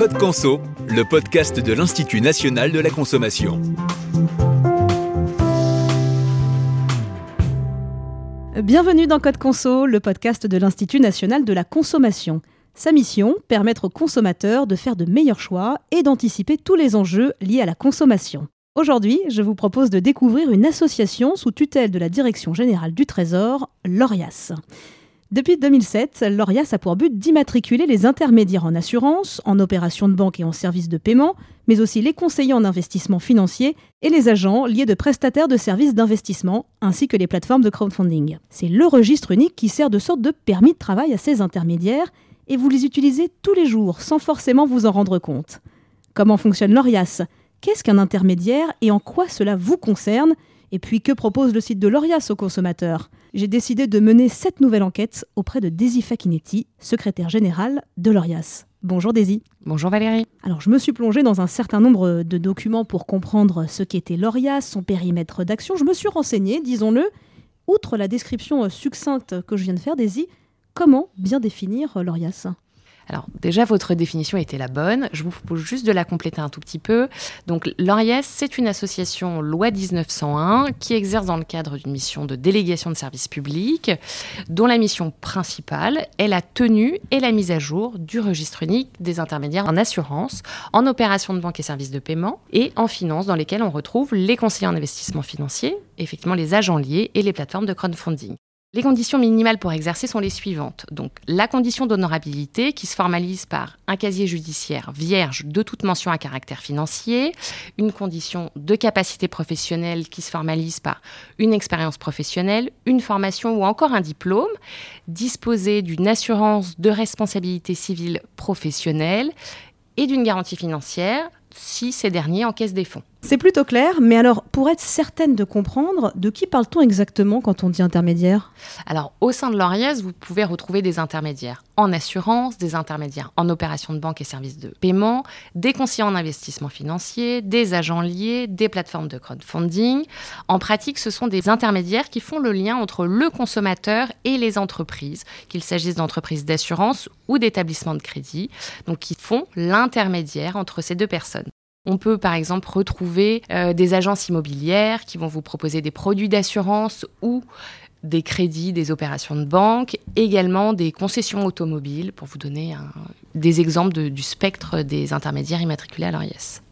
Code Conso, le podcast de l'Institut national de la consommation. Bienvenue dans Code Conso, le podcast de l'Institut national de la consommation. Sa mission, permettre aux consommateurs de faire de meilleurs choix et d'anticiper tous les enjeux liés à la consommation. Aujourd'hui, je vous propose de découvrir une association sous tutelle de la Direction générale du Trésor, l'ORIAS. Depuis 2007, l'ORIAS a pour but d'immatriculer les intermédiaires en assurance, en opérations de banque et en services de paiement, mais aussi les conseillers en investissement financier et les agents liés de prestataires de services d'investissement, ainsi que les plateformes de crowdfunding. C'est le registre unique qui sert de sorte de permis de travail à ces intermédiaires et vous les utilisez tous les jours sans forcément vous en rendre compte. Comment fonctionne l'ORIAS Qu'est-ce qu'un intermédiaire et en quoi cela vous concerne? Et puis que propose le site de l'ORIAS aux consommateurs? J'ai décidé de mener cette nouvelle enquête auprès de Daisy Fakinetti, secrétaire générale de l'ORIAS. Bonjour Daisy. Bonjour Valérie. Alors je me suis plongée dans un certain nombre de documents pour comprendre ce qu'était l'ORIAS, son périmètre d'action. Je me suis renseignée, disons-le. Outre la description succincte que je viens de faire, Daisy, comment bien définir l'ORIAS? Alors déjà, votre définition était la bonne. Je vous propose juste de la compléter un tout petit peu. Donc l'ORIAS, c'est une association loi 1901 qui exerce dans le cadre d'une mission de délégation de services publics, dont la mission principale est la tenue et la mise à jour du registre unique des intermédiaires en assurance, en opération de banque et services de paiement et en finance, dans lesquels on retrouve les conseillers en investissement financier, effectivement les agents liés et les plateformes de crowdfunding. Les conditions minimales pour exercer sont les suivantes. Donc, la condition d'honorabilité qui se formalise par un casier judiciaire vierge de toute mention à caractère financier, une condition de capacité professionnelle qui se formalise par une expérience professionnelle, une formation ou encore un diplôme, disposer d'une assurance de responsabilité civile professionnelle et d'une garantie financière si ces derniers encaissent des fonds. C'est plutôt clair, mais alors pour être certaine de comprendre, de qui parle-t-on exactement quand on dit intermédiaire? Alors au sein de l'ORIAS, vous pouvez retrouver des intermédiaires en assurance, des intermédiaires en opération de banque et services de paiement, des conseillers en investissement financier, des agents liés, des plateformes de crowdfunding. En pratique, ce sont des intermédiaires qui font le lien entre le consommateur et les entreprises, qu'il s'agisse d'entreprises d'assurance ou d'établissements de crédit, donc qui font l'intermédiaire entre ces deux personnes. On peut par exemple retrouver euh, des agences immobilières qui vont vous proposer des produits d'assurance ou des crédits, des opérations de banque, également des concessions automobiles, pour vous donner des exemples du spectre des intermédiaires immatriculés à l'ORIAS.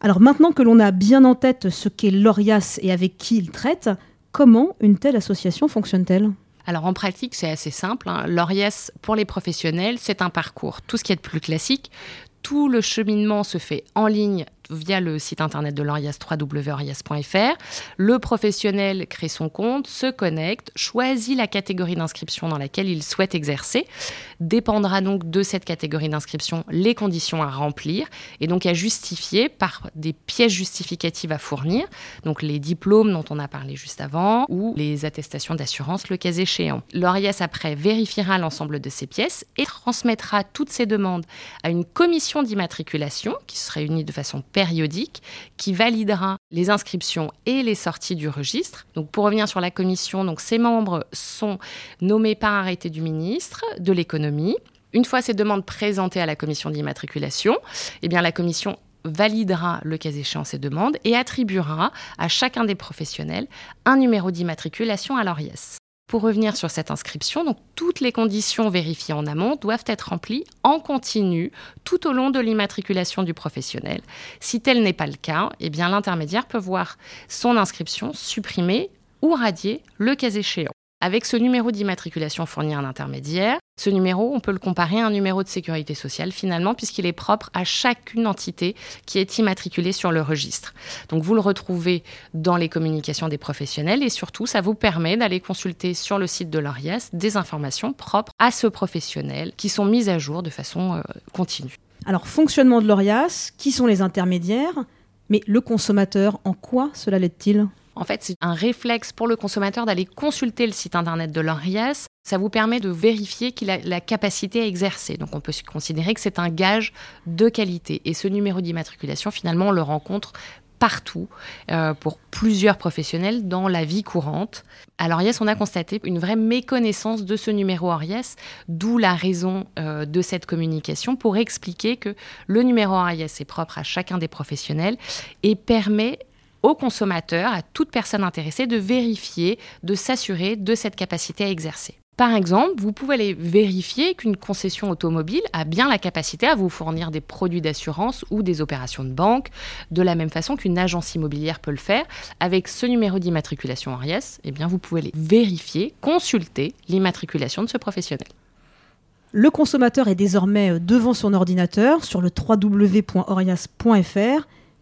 Alors maintenant que l'on a bien en tête ce qu'est l'ORIAS et avec qui il traite, comment une telle association fonctionne-t-elle? Alors en pratique, c'est assez simple. Hein. L'ORIAS pour les professionnels, c'est un parcours. Tout ce qui est de plus classique, tout le cheminement se fait en ligne via le site internet de l'ORIAS, www.orias.fr. Le professionnel crée son compte, se connecte, choisit la catégorie d'inscription dans laquelle il souhaite exercer. Dépendra donc de cette catégorie d'inscription les conditions à remplir et donc à justifier par des pièces justificatives à fournir, donc les diplômes dont on a parlé juste avant ou les attestations d'assurance le cas échéant. L'ORIAS après vérifiera l'ensemble de ces pièces et transmettra toutes ces demandes à une commission d'immatriculation qui se réunit de façon périodique qui validera les inscriptions et les sorties du registre. Donc pour revenir sur la commission, donc ces membres sont nommés par arrêté du ministre de l'économie. Une fois ces demandes présentées à la commission d'immatriculation, eh bien la commission validera le cas échéant ces demandes et attribuera à chacun des professionnels un numéro d'immatriculation à l'ORIES. Pour revenir sur cette inscription, donc toutes les conditions vérifiées en amont doivent être remplies en continu tout au long de l'immatriculation du professionnel. Si tel n'est pas le cas, eh bien l'intermédiaire peut voir son inscription supprimée ou radiée le cas échéant. Avec ce numéro d'immatriculation fourni à un intermédiaire, ce numéro, on peut le comparer à un numéro de sécurité sociale finalement, puisqu'il est propre à chacune entité qui est immatriculée sur le registre. Donc vous le retrouvez dans les communications des professionnels et surtout, ça vous permet d'aller consulter sur le site de l'ORIAS des informations propres à ce professionnel qui sont mises à jour de façon euh, continue. Alors, fonctionnement de l'ORIAS, qui sont les intermédiaires mais le consommateur, en quoi cela l'aide-t-il? En fait, c'est un réflexe pour le consommateur d'aller consulter le site internet de l'ORIAS. Ça vous permet de vérifier qu'il a la capacité à exercer. Donc on peut considérer que c'est un gage de qualité. Et ce numéro d'immatriculation, finalement, on le rencontre partout euh, pour plusieurs professionnels dans la vie courante. À l'ORIES, on a constaté une vraie méconnaissance de ce numéro ORIES, d'où la raison euh, de cette communication pour expliquer que le numéro ORIES est propre à chacun des professionnels et permet aux consommateurs, à toute personne intéressée, de vérifier, de s'assurer de cette capacité à exercer. Par exemple, vous pouvez aller vérifier qu'une concession automobile a bien la capacité à vous fournir des produits d'assurance ou des opérations de banque, de la même façon qu'une agence immobilière peut le faire. Avec ce numéro d'immatriculation ARIES, eh bien, vous pouvez aller vérifier, consulter l'immatriculation de ce professionnel. Le consommateur est désormais devant son ordinateur sur le www.orias.fr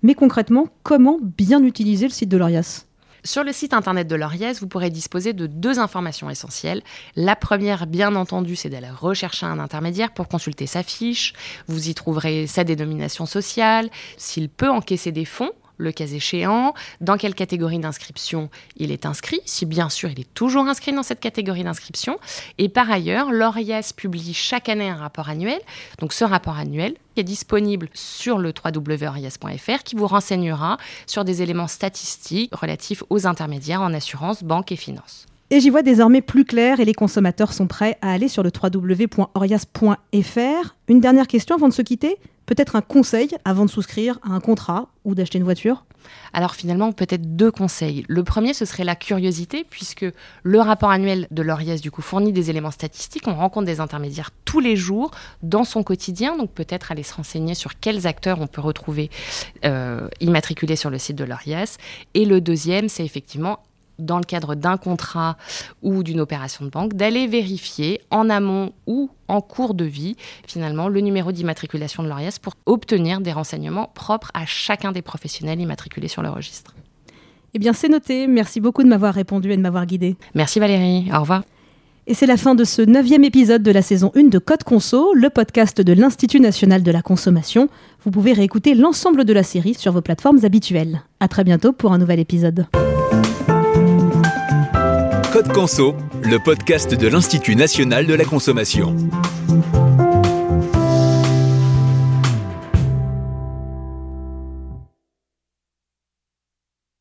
mais concrètement, comment bien utiliser le site de l'ORIAS sur le site internet de l'ORIAS, vous pourrez disposer de deux informations essentielles. La première, bien entendu, c'est d'aller rechercher un intermédiaire pour consulter sa fiche. Vous y trouverez sa dénomination sociale, s'il peut encaisser des fonds le cas échéant, dans quelle catégorie d'inscription il est inscrit, si bien sûr il est toujours inscrit dans cette catégorie d'inscription. Et par ailleurs, l'ORIAS publie chaque année un rapport annuel. Donc ce rapport annuel est disponible sur le www.orias.fr qui vous renseignera sur des éléments statistiques relatifs aux intermédiaires en assurance, banque et finance. Et j'y vois désormais plus clair et les consommateurs sont prêts à aller sur le www.orias.fr. Une dernière question avant de se quitter peut-être un conseil avant de souscrire à un contrat ou d'acheter une voiture alors finalement, peut-être deux conseils. Le premier, ce serait la curiosité, puisque le rapport annuel de l'ORIES, du coup, fournit des éléments statistiques. On rencontre des intermédiaires tous les jours dans son quotidien, donc peut-être aller se renseigner sur quels acteurs on peut retrouver euh, immatriculés sur le site de l'ORIES. Et le deuxième, c'est effectivement dans le cadre d'un contrat ou d'une opération de banque, d'aller vérifier en amont ou en cours de vie, finalement, le numéro d'immatriculation de l'ORIAS pour obtenir des renseignements propres à chacun des professionnels immatriculés sur le registre. Eh bien, c'est noté. Merci beaucoup de m'avoir répondu et de m'avoir guidé. Merci Valérie. Au revoir. Et c'est la fin de ce neuvième épisode de la saison 1 de Code Conso, le podcast de l'Institut national de la consommation. Vous pouvez réécouter l'ensemble de la série sur vos plateformes habituelles. À très bientôt pour un nouvel épisode. Code Conso, le podcast de l'Institut national de la consommation.